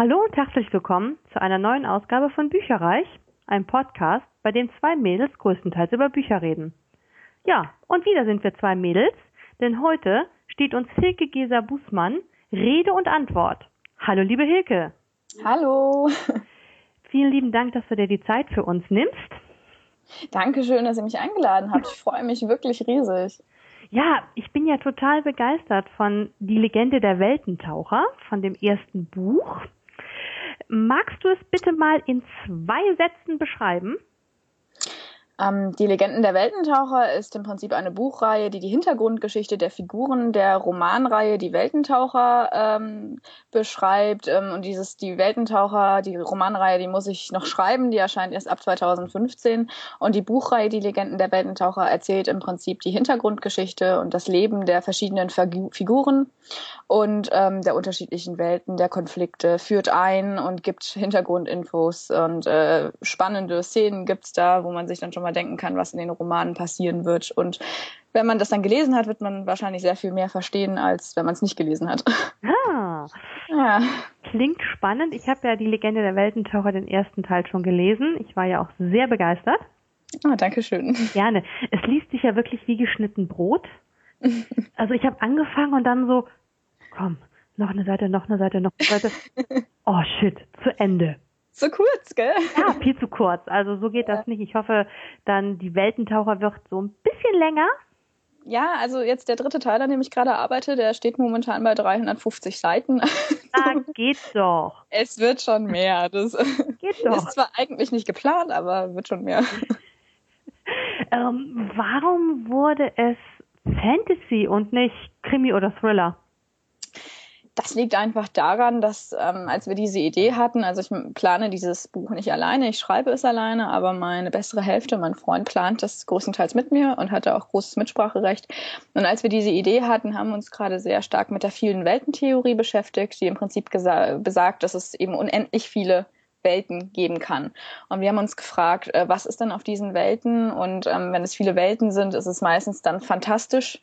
Hallo und herzlich willkommen zu einer neuen Ausgabe von Bücherreich, einem Podcast, bei dem zwei Mädels größtenteils über Bücher reden. Ja, und wieder sind wir zwei Mädels, denn heute steht uns Hilke Geser Bußmann Rede und Antwort. Hallo, liebe Hilke. Hallo. Vielen lieben Dank, dass du dir die Zeit für uns nimmst. Dankeschön, dass ihr mich eingeladen habt. Ich freue mich wirklich riesig. Ja, ich bin ja total begeistert von Die Legende der Weltentaucher, von dem ersten Buch. Magst du es bitte mal in zwei Sätzen beschreiben? Ähm, die Legenden der Weltentaucher ist im Prinzip eine Buchreihe, die die Hintergrundgeschichte der Figuren der Romanreihe Die Weltentaucher ähm, beschreibt. Ähm, und dieses Die Weltentaucher, die Romanreihe, die muss ich noch schreiben, die erscheint erst ab 2015. Und die Buchreihe Die Legenden der Weltentaucher erzählt im Prinzip die Hintergrundgeschichte und das Leben der verschiedenen Figuren und ähm, der unterschiedlichen Welten, der Konflikte, führt ein und gibt Hintergrundinfos und äh, spannende Szenen gibt's da, wo man sich dann schon mal denken kann, was in den Romanen passieren wird. Und wenn man das dann gelesen hat, wird man wahrscheinlich sehr viel mehr verstehen, als wenn man es nicht gelesen hat. Ah, ja. Klingt spannend. Ich habe ja die Legende der Weltentaucher den ersten Teil schon gelesen. Ich war ja auch sehr begeistert. Ah, danke schön. Gerne. Es liest sich ja wirklich wie geschnitten Brot. Also ich habe angefangen und dann so, komm, noch eine Seite, noch eine Seite, noch eine Seite. Oh shit, zu Ende. So kurz, gell? Ja, viel zu kurz. Also so geht ja. das nicht. Ich hoffe, dann die Weltentaucher wird so ein bisschen länger. Ja, also jetzt der dritte Teil, an dem ich gerade arbeite, der steht momentan bei 350 Seiten. Ah, geht doch. Es wird schon mehr. Das geht doch. Ist zwar eigentlich nicht geplant, aber wird schon mehr. Ähm, warum wurde es Fantasy und nicht Krimi oder Thriller? Das liegt einfach daran, dass ähm, als wir diese Idee hatten, also ich plane dieses Buch nicht alleine, ich schreibe es alleine, aber meine bessere Hälfte, mein Freund, plant das größtenteils mit mir und hatte auch großes Mitspracherecht. Und als wir diese Idee hatten, haben wir uns gerade sehr stark mit der vielen Weltentheorie beschäftigt, die im Prinzip besagt, dass es eben unendlich viele Welten geben kann. Und wir haben uns gefragt, äh, was ist denn auf diesen Welten? Und ähm, wenn es viele Welten sind, ist es meistens dann fantastisch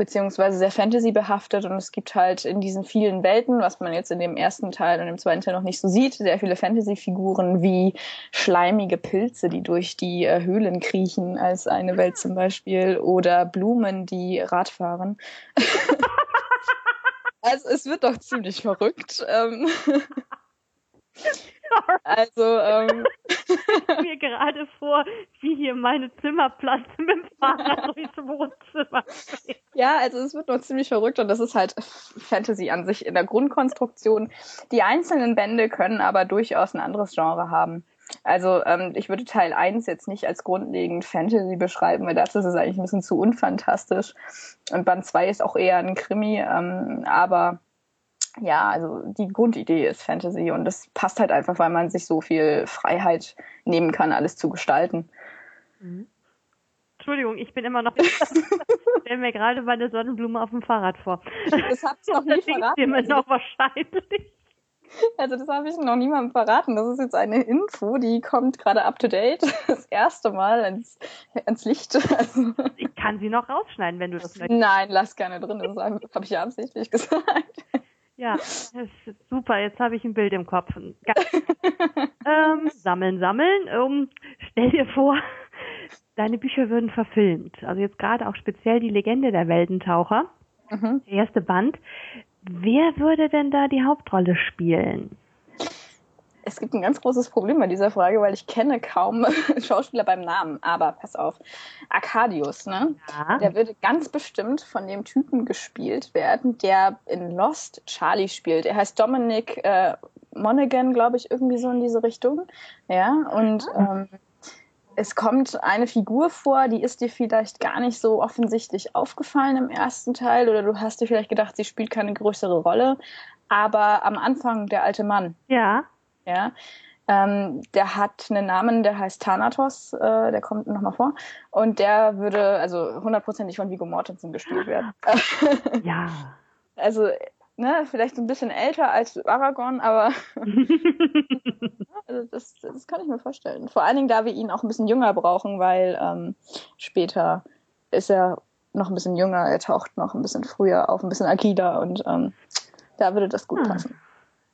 beziehungsweise sehr Fantasy behaftet und es gibt halt in diesen vielen Welten, was man jetzt in dem ersten Teil und im zweiten Teil noch nicht so sieht, sehr viele Fantasy-Figuren wie schleimige Pilze, die durch die äh, Höhlen kriechen, als eine Welt zum Beispiel, oder Blumen, die Rad fahren. also es wird doch ziemlich verrückt. Also, ähm, mir gerade vor, wie hier meine Zimmerplatz mit dem Fahrrad durchs Wohnzimmer Ja, also es wird noch ziemlich verrückt und das ist halt Fantasy an sich in der Grundkonstruktion. Die einzelnen Bände können aber durchaus ein anderes Genre haben. Also ähm, ich würde Teil 1 jetzt nicht als grundlegend Fantasy beschreiben, weil dazu ist es eigentlich ein bisschen zu unfantastisch. Und Band 2 ist auch eher ein Krimi, ähm, aber ja, also die Grundidee ist Fantasy und das passt halt einfach, weil man sich so viel Freiheit nehmen kann, alles zu gestalten. Mhm. Entschuldigung, ich bin immer noch. stell mir gerade meine Sonnenblume auf dem Fahrrad vor. Das habt ihr noch nie verraten. Mir noch wahrscheinlich. Also das habe ich noch niemandem verraten. Das ist jetzt eine Info, die kommt gerade up to date. Das erste Mal ans, ans Licht. Also ich kann sie noch rausschneiden, wenn du das möchtest. Nein, lass gerne drin. Das habe ich ja absichtlich gesagt. Ja, super. Jetzt habe ich ein Bild im Kopf. ähm, sammeln, sammeln. Ähm, stell dir vor, deine Bücher würden verfilmt. Also jetzt gerade auch speziell die Legende der Weltentaucher. Mhm. Der erste Band. Wer würde denn da die Hauptrolle spielen? Es gibt ein ganz großes Problem bei dieser Frage, weil ich kenne kaum Schauspieler beim Namen. Aber pass auf, Arcadius, ne? Ja. Der würde ganz bestimmt von dem Typen gespielt werden, der in Lost Charlie spielt. Er heißt Dominic äh, Monaghan, glaube ich, irgendwie so in diese Richtung. Ja, und ähm, es kommt eine Figur vor, die ist dir vielleicht gar nicht so offensichtlich aufgefallen im ersten Teil oder du hast dir vielleicht gedacht, sie spielt keine größere Rolle. Aber am Anfang der alte Mann. Ja ja. Ähm, der hat einen Namen, der heißt Thanatos, äh, der kommt nochmal vor. Und der würde also hundertprozentig von Vigo Mortensen gespielt werden. ja. Also, ne, vielleicht ein bisschen älter als Aragorn, aber also das, das kann ich mir vorstellen. Vor allen Dingen, da wir ihn auch ein bisschen jünger brauchen, weil ähm, später ist er noch ein bisschen jünger, er taucht noch ein bisschen früher auf, ein bisschen agiler und ähm, da würde das gut ah.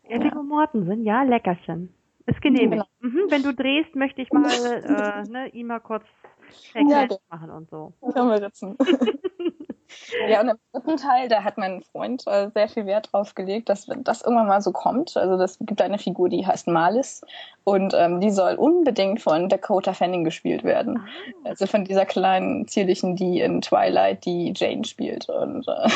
Ja, Viggo Mortensen, ja, Leckerchen. Ist genehmigt. Genau. Mhm, wenn du drehst, möchte ich mal äh, ne, ihm mal kurz Ja, Check genau. machen und so. Können wir ritzen. Ja, und im dritten Teil, da hat mein Freund äh, sehr viel Wert drauf gelegt, dass wenn das irgendwann mal so kommt, also es gibt eine Figur, die heißt Malis und ähm, die soll unbedingt von Dakota Fanning gespielt werden. Ah, Also von dieser kleinen, zierlichen, die in Twilight die Jane spielt. Und äh,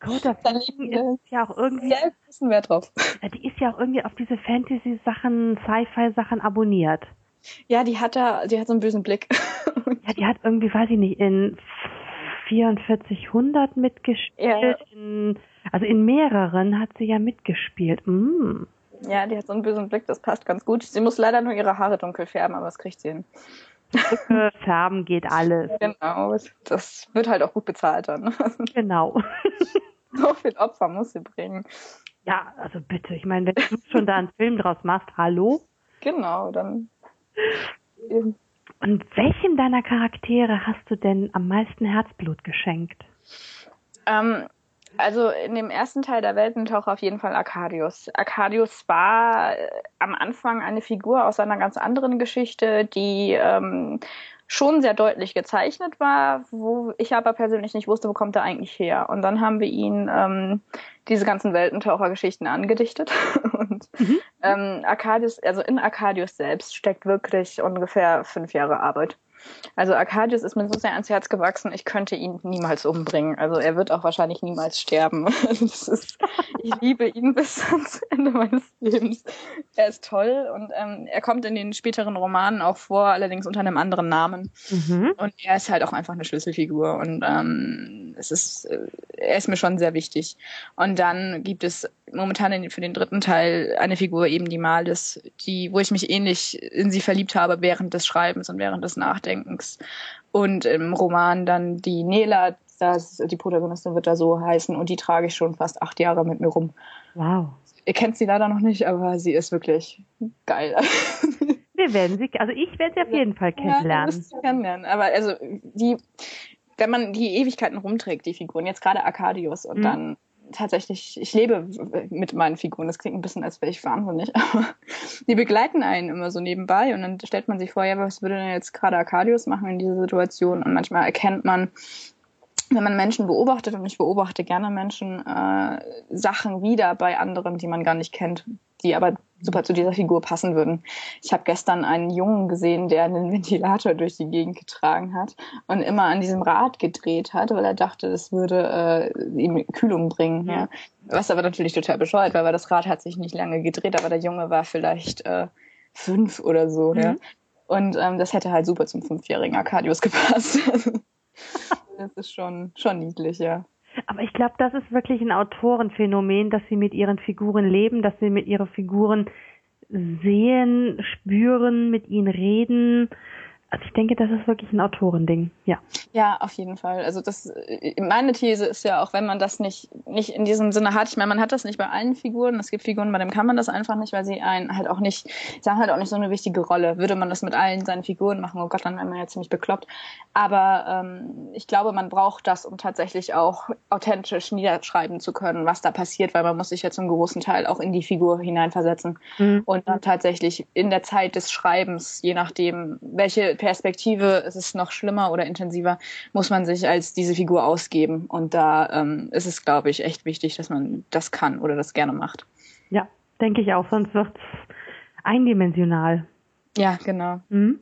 Dakota da Fanning ist ja auch irgendwie, sehr großen Wert drauf. die ist ja auch irgendwie auf diese Fantasy-Sachen, Sci-Fi-Sachen abonniert. Ja, die hat da, die hat so einen bösen Blick. Ja, die hat irgendwie, weiß ich nicht, in 4400 mitgespielt. Ja. In, also in mehreren hat sie ja mitgespielt. Mm. ja, die hat so einen bösen Blick, das passt ganz gut. Sie muss leider nur ihre Haare dunkel färben, aber das kriegt sie hin. Färben geht alles. Genau, das wird halt auch gut bezahlt dann. Genau. so viel Opfer muss sie bringen. Ja, also bitte. Ich meine, wenn du schon da einen Film draus machst, hallo? Genau, dann eben. Und welchem deiner Charaktere hast du denn am meisten Herzblut geschenkt? Ähm, also in dem ersten Teil der Weltentaucher auf jeden Fall Arcadius. Arcadius war äh, am Anfang eine Figur aus einer ganz anderen Geschichte, die ähm, schon sehr deutlich gezeichnet war, wo ich aber persönlich nicht wusste, wo kommt er eigentlich her. Und dann haben wir ihn ähm, diese ganzen Weltentaucher-Geschichten angedichtet. Und Mhm. ähm, Arcadius, also in Arcadius selbst steckt wirklich ungefähr fünf Jahre Arbeit. Also Arcadius ist mir so sehr ans Herz gewachsen, ich könnte ihn niemals umbringen. Also er wird auch wahrscheinlich niemals sterben. Ist, ich liebe ihn bis ans Ende meines Lebens. Er ist toll und ähm, er kommt in den späteren Romanen auch vor, allerdings unter einem anderen Namen. Mhm. Und er ist halt auch einfach eine Schlüsselfigur und ähm, es ist, äh, er ist mir schon sehr wichtig. Und dann gibt es momentan in, für den dritten Teil eine Figur eben die Malis, die, wo ich mich ähnlich in sie verliebt habe während des Schreibens und während des Nachdenkens. Und im Roman dann die Nela, das, die Protagonistin wird da so heißen und die trage ich schon fast acht Jahre mit mir rum. Wow. Ihr kennt sie leider noch nicht, aber sie ist wirklich geil. Wir werden sie, also ich werde sie auf jeden Fall Ja, kennenlernen. wirst sie kennenlernen. Aber also die, wenn man die Ewigkeiten rumträgt, die Figuren, jetzt gerade Arcadius und Mhm. dann tatsächlich, ich lebe mit meinen Figuren, das klingt ein bisschen, als wäre ich wahnsinnig, aber die begleiten einen immer so nebenbei und dann stellt man sich vor, ja, was würde denn jetzt gerade Arcadius machen in dieser Situation? Und manchmal erkennt man, wenn man Menschen beobachtet, und ich beobachte gerne Menschen, äh, Sachen wieder bei anderen, die man gar nicht kennt, die aber super zu dieser Figur passen würden. Ich habe gestern einen Jungen gesehen, der einen Ventilator durch die Gegend getragen hat und immer an diesem Rad gedreht hat, weil er dachte, das würde äh, ihm Kühlung bringen. Ja. Was aber natürlich total bescheuert war, weil das Rad hat sich nicht lange gedreht, aber der Junge war vielleicht äh, fünf oder so. Mhm. Ja. Und ähm, das hätte halt super zum fünfjährigen Arcadius gepasst. das ist schon, schon niedlich, ja. Aber ich glaube, das ist wirklich ein Autorenphänomen, dass sie mit ihren Figuren leben, dass sie mit ihren Figuren sehen, spüren, mit ihnen reden. Also ich denke, das ist wirklich ein Autorending. Ja. Ja, auf jeden Fall. Also das, äh, meine These ist ja auch, wenn man das nicht, nicht in diesem Sinne hat, ich meine, man hat das nicht bei allen Figuren. Es gibt Figuren, bei denen kann man das einfach nicht, weil sie einen halt auch nicht, sie haben halt auch nicht so eine wichtige Rolle. Würde man das mit allen seinen Figuren machen, oh Gott, dann wäre man ja ziemlich bekloppt. Aber ähm, ich glaube, man braucht das, um tatsächlich auch authentisch niederschreiben zu können, was da passiert, weil man muss sich ja zum großen Teil auch in die Figur hineinversetzen. Mhm. Und dann tatsächlich in der Zeit des Schreibens, je nachdem, welche Perspektive, ist es noch schlimmer oder intensiver, muss man sich als diese Figur ausgeben. Und da ähm, ist es, glaube ich, echt wichtig, dass man das kann oder das gerne macht. Ja, denke ich auch, sonst wird es eindimensional. Ja, genau. Mhm.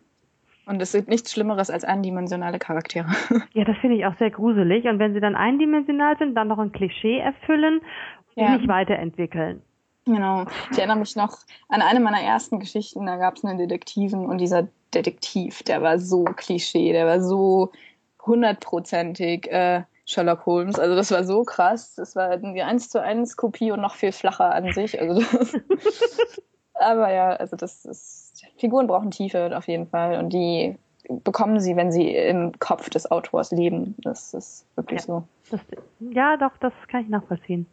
Und es gibt nichts Schlimmeres als eindimensionale Charaktere. Ja, das finde ich auch sehr gruselig. Und wenn sie dann eindimensional sind, dann noch ein Klischee erfüllen und Ja. nicht weiterentwickeln. Genau. Ich erinnere mich noch an eine meiner ersten Geschichten, da gab es einen Detektiven und dieser Detektiv, der war so Klischee, der war so hundertprozentig äh, Sherlock Holmes. Also das war so krass. Das war die 1 zu 1 Kopie und noch viel flacher an sich. Also das, aber ja, also das ist, Figuren brauchen Tiefe auf jeden Fall und die bekommen sie, wenn sie im Kopf des Autors leben. Das ist wirklich Ja. so. Das, ja, doch, das kann ich nachvollziehen.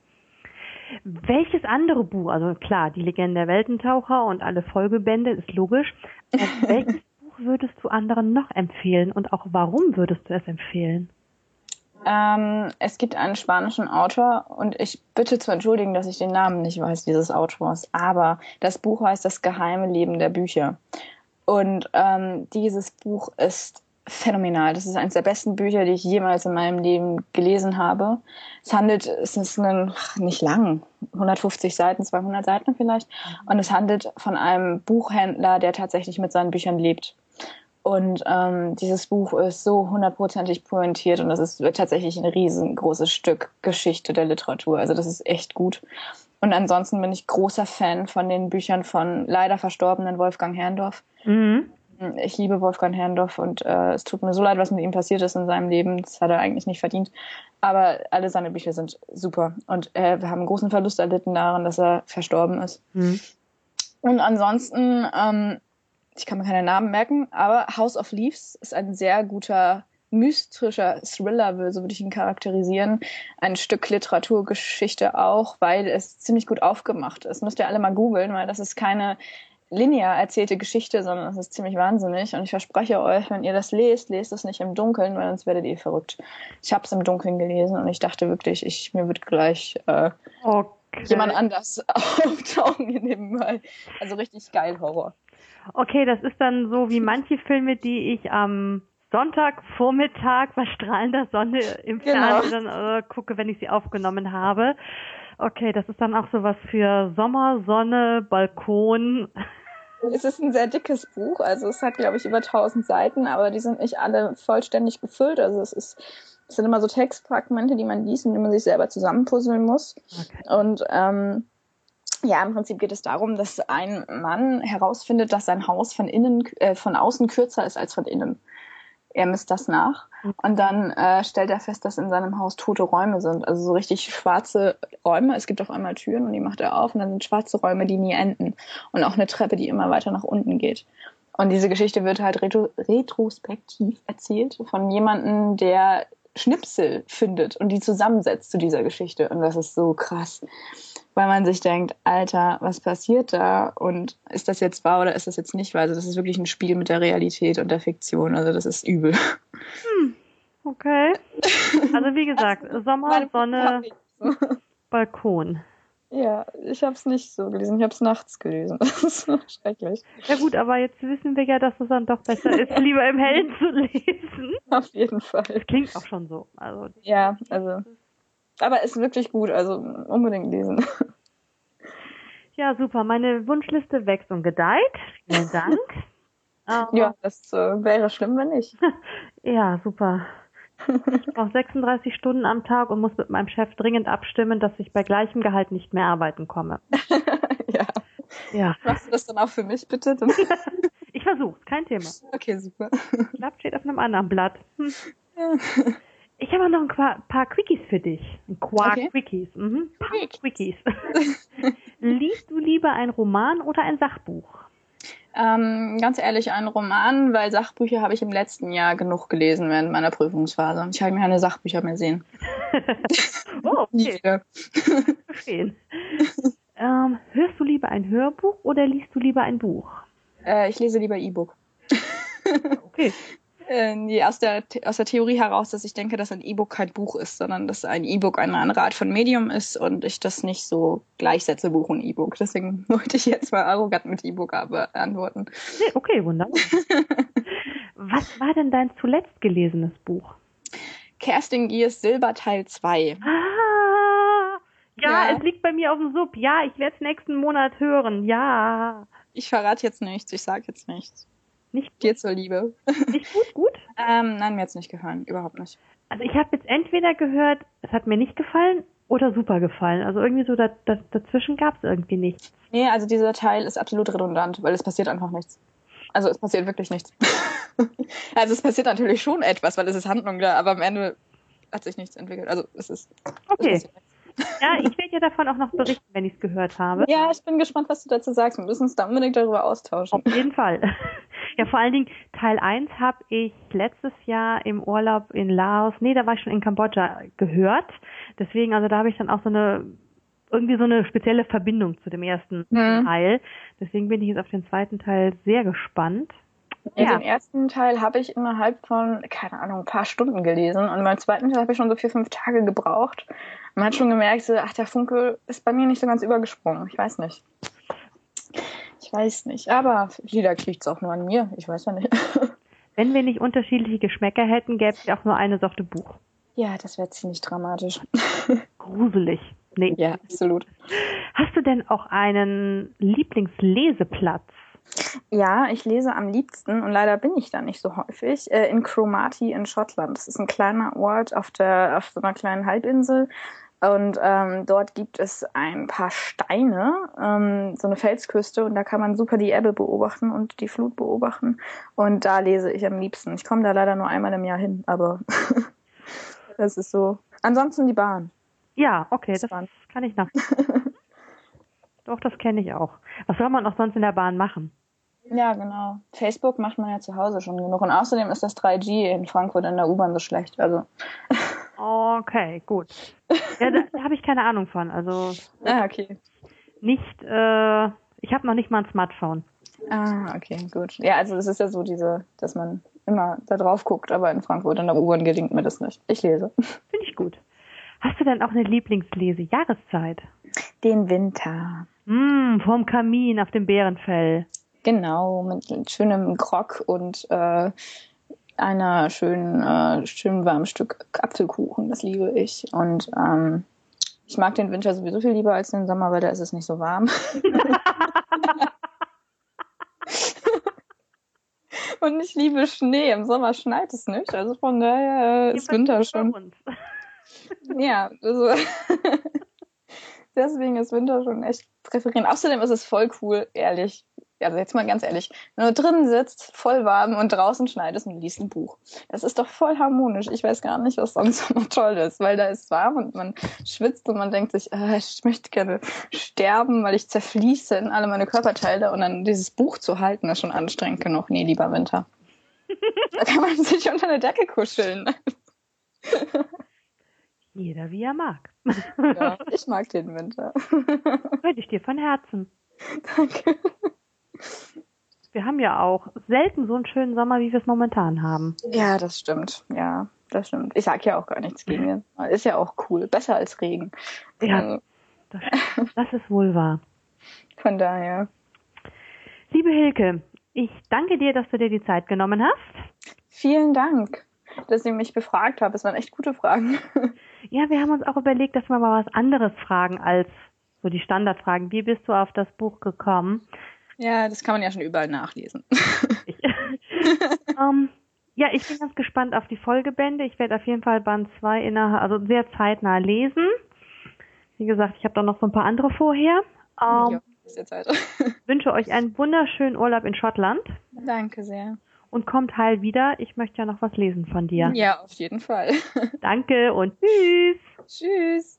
Welches andere Buch, also klar, die Legende der Weltentaucher und alle Folgebände, ist logisch. Welches würdest du anderen noch empfehlen und auch warum würdest du es empfehlen? Ähm, es gibt einen spanischen Autor und ich bitte zu entschuldigen, dass ich den Namen nicht weiß dieses Autors, aber das Buch heißt Das geheime Leben der Bücher. Und ähm, dieses Buch ist phänomenal. Das ist eines der besten Bücher, die ich jemals in meinem Leben gelesen habe. Es handelt, es ist ein, nicht lang, 150 Seiten, 200 Seiten vielleicht. Und es handelt von einem Buchhändler, der tatsächlich mit seinen Büchern lebt. Und ähm, dieses Buch ist so hundertprozentig pointiert und das ist tatsächlich ein riesengroßes Stück Geschichte der Literatur. Also das ist echt gut. Und ansonsten bin ich großer Fan von den Büchern von leider verstorbenen Wolfgang Herrndorf. Mhm. Ich liebe Wolfgang Herrndorf und äh, es tut mir so leid, was mit ihm passiert ist in seinem Leben. Das hat er eigentlich nicht verdient. Aber alle seine Bücher sind super. Und äh, wir haben einen großen Verlust erlitten daran, dass er verstorben ist. Mhm. Und ansonsten ähm, ich kann mir keine Namen merken, aber House of Leaves ist ein sehr guter mystischer Thriller, so würde ich ihn charakterisieren. Ein Stück Literaturgeschichte auch, weil es ziemlich gut aufgemacht ist. Müsst ihr alle mal googeln, weil das ist keine linear erzählte Geschichte, sondern es ist ziemlich wahnsinnig. Und ich verspreche euch, wenn ihr das lest, lest es nicht im Dunkeln, weil sonst werdet ihr verrückt. Ich habe es im Dunkeln gelesen und ich dachte wirklich, ich mir wird gleich äh, okay. jemand anders auftauchen in dem Mal. Also richtig geil Horror. Okay, das ist dann so wie manche Filme, die ich am Sonntagvormittag bei strahlender Sonne im genau. Fernsehen äh, gucke, wenn ich sie aufgenommen habe. Okay, das ist dann auch sowas für Sommer, Sonne, Balkon. Es ist ein sehr dickes Buch, also es hat, glaube ich, über 1000 Seiten, aber die sind nicht alle vollständig gefüllt. Also es ist, es sind immer so Textfragmente, die man liest und die man sich selber zusammenpuzzeln muss. Okay. Und ähm, ja, im Prinzip geht es darum, dass ein Mann herausfindet, dass sein Haus von innen, äh, von außen kürzer ist als von innen. Er misst das nach und dann äh, stellt er fest, dass in seinem Haus tote Räume sind, also so richtig schwarze Räume. Es gibt auf einmal Türen und die macht er auf und dann sind schwarze Räume, die nie enden und auch eine Treppe, die immer weiter nach unten geht. Und diese Geschichte wird halt retro retrospektiv erzählt von jemandem, der Schnipsel findet und die zusammensetzt zu dieser Geschichte. Und das ist so krass weil man sich denkt, Alter, was passiert da? Und ist das jetzt wahr oder ist das jetzt nicht wahr? Also das ist wirklich ein Spiel mit der Realität und der Fiktion. Also das ist übel. Hm, okay. Also wie gesagt, Sommer, Sonne, Balkon. Ja, ich habe es nicht so gelesen. Ich habe es nachts gelesen. Das ist so schrecklich. Ja gut, aber jetzt wissen wir ja, dass es dann doch besser ist, lieber im Hellen zu lesen. Auf jeden Fall. Es klingt auch schon so. Also ja, also aber ist wirklich gut, also unbedingt lesen. Ja, super. Meine Wunschliste wächst und gedeiht. Vielen Dank. ja, das äh, wäre schlimm, wenn nicht. ja, super. Ich brauche 36 Stunden am Tag und muss mit meinem Chef dringend abstimmen, dass ich bei gleichem Gehalt nicht mehr arbeiten komme. ja. Ja. Machst du das dann auch für mich, bitte? ich versuche, kein Thema. Okay, super. Klappt steht auf einem anderen Blatt. Hm. Ja. Ich habe noch ein paar Quickies für dich. Ein Quark okay. Quickies. Mhm. Quickies. Liest du lieber ein Roman oder ein Sachbuch? Ähm, ganz ehrlich, ein Roman, weil Sachbücher habe ich im letzten Jahr genug gelesen während meiner Prüfungsphase. Ich habe mir keine Sachbücher mehr sehen. oh, okay. Verstehen. ähm, hörst du lieber ein Hörbuch oder liest du lieber ein Buch? Äh, ich lese lieber E-Book. okay äh, aus, der, aus der Theorie heraus, dass ich denke, dass ein E-Book kein Buch ist, sondern dass ein E-Book eine andere Art von Medium ist und ich das nicht so gleichsetze, Buch und E-Book. Deswegen wollte ich jetzt mal arrogant mit E-Book antworten. Nee, okay, wunderbar. Was war denn dein zuletzt gelesenes Buch? Kerstin Giers Silber Teil 2. Ah, ja, ja, es liegt bei mir auf dem Sub. Ja, ich werde es nächsten Monat hören. Ja. Ich verrate jetzt nichts, ich sage jetzt nichts. Nicht gut? Dir zur Liebe. Nicht gut, gut? ähm, nein, mir hat es nicht gefallen, überhaupt nicht. Also ich habe jetzt entweder gehört, es hat mir nicht gefallen oder super gefallen. Also irgendwie so da, da, dazwischen gab es irgendwie nichts. Nee, also dieser Teil ist absolut redundant, weil es passiert einfach nichts. Also es passiert wirklich nichts. also es passiert natürlich schon etwas, weil es ist Handlung da, aber am Ende hat sich nichts entwickelt. Also es ist. Okay. Es ja, ich werde ja davon auch noch berichten, wenn ich es gehört habe. Ja, ich bin gespannt, was du dazu sagst. Wir müssen uns da unbedingt darüber austauschen. Auf jeden Fall. Ja, vor allen Dingen Teil 1 habe ich letztes Jahr im Urlaub in Laos, nee, da war ich schon in Kambodscha gehört. Deswegen, also da habe ich dann auch so eine irgendwie so eine spezielle Verbindung zu dem ersten mhm. Teil. Deswegen bin ich jetzt auf den zweiten Teil sehr gespannt. Ja. Den ersten Teil habe ich innerhalb von, keine Ahnung, ein paar Stunden gelesen und beim zweiten Teil habe ich schon so vier, fünf Tage gebraucht. Man hat schon gemerkt, so, ach, der Funke ist bei mir nicht so ganz übergesprungen. Ich weiß nicht. Ich weiß nicht. Aber vielleicht liegt es auch nur an mir. Ich weiß ja nicht. Wenn wir nicht unterschiedliche Geschmäcker hätten, gäbe es auch nur eine Sorte Buch. Ja, das wäre ziemlich dramatisch. Gruselig. Nee. Ja, absolut. Hast du denn auch einen Lieblingsleseplatz? Ja, ich lese am liebsten und leider bin ich da nicht so häufig äh, in Cromarty in Schottland. Das ist ein kleiner Ort auf der auf so einer kleinen Halbinsel und ähm, dort gibt es ein paar Steine, ähm, so eine Felsküste und da kann man super die Ebbe beobachten und die Flut beobachten und da lese ich am liebsten. Ich komme da leider nur einmal im Jahr hin, aber das ist so. Ansonsten die Bahn. Ja, okay, das, das kann ich nach. Doch, das kenne ich auch. Was soll man auch sonst in der Bahn machen? Ja, genau. Facebook macht man ja zu Hause schon genug. Und außerdem ist das 3G in Frankfurt in der U-Bahn so schlecht. Also. Okay, gut. Ja, da, habe ich keine Ahnung von. Also. Ah, okay. Nicht, äh, ich habe noch nicht mal ein Smartphone. Ah, okay, gut. Ja, also das ist ja so diese, dass man immer da drauf guckt, aber in Frankfurt in der U-Bahn gelingt mir das nicht. Ich lese. Finde ich gut. Hast du denn auch eine Lieblingslese-Jahreszeit? Den Winter. Mm, vorm Kamin auf dem Bärenfell. Genau, mit schönem Grog und äh, einer schönen, äh, schönen warmen Stück Apfelkuchen. Das liebe ich. Und ähm, ich mag den Winter sowieso viel lieber als den Sommer, weil da ist es nicht so warm. Und ich liebe Schnee. Im Sommer schneit es nicht. Also von daher äh, ist Winter schon. ja, also deswegen ist Winter schon echt präferieren. Außerdem ist es voll cool, ehrlich also jetzt mal ganz ehrlich, wenn du drinnen sitzt, voll warm und draußen schneidest und liest ein Buch. Das ist doch voll harmonisch. Ich weiß gar nicht, was sonst noch toll ist, weil da ist warm und man schwitzt und man denkt sich, äh, ich möchte gerne sterben, weil ich zerfließe in alle meine Körperteile und dann dieses Buch zu halten, ist schon anstrengend genug. Nee, lieber Winter. da kann man sich unter eine Decke kuscheln. Jeder wie er mag. ja, ich mag den Winter. Wünsche ich dir von Herzen. Danke. Wir haben ja auch selten so einen schönen Sommer, wie wir es momentan haben. Ja, das stimmt. Ja, das stimmt. Ich sag ja auch gar nichts gegen ihn. Ist ja auch cool. Besser als Regen. Ja, also. das, das ist wohl wahr. Von daher. Liebe Hilke, ich danke dir, dass du dir die Zeit genommen hast. Vielen Dank, dass ihr mich befragt habt. Es waren echt gute Fragen. Ja, wir haben uns auch überlegt, dass wir mal was anderes fragen als so die Standardfragen. Wie bist du auf das Buch gekommen? Ja, das kann man ja schon überall nachlesen. um, ähm, ja, ich bin ganz gespannt auf die Folgebände. Ich werde auf jeden Fall Band 2 innerhalb, also sehr zeitnah lesen. Wie gesagt, ich habe da noch so ein paar andere vorher. Um, ja, ist jetzt Zeit. wünsche euch einen wunderschönen Urlaub in Schottland. Danke sehr. Und kommt heil wieder. Ich möchte ja noch was lesen von dir. Ja, auf jeden Fall. Danke und tschüss. Tschüss.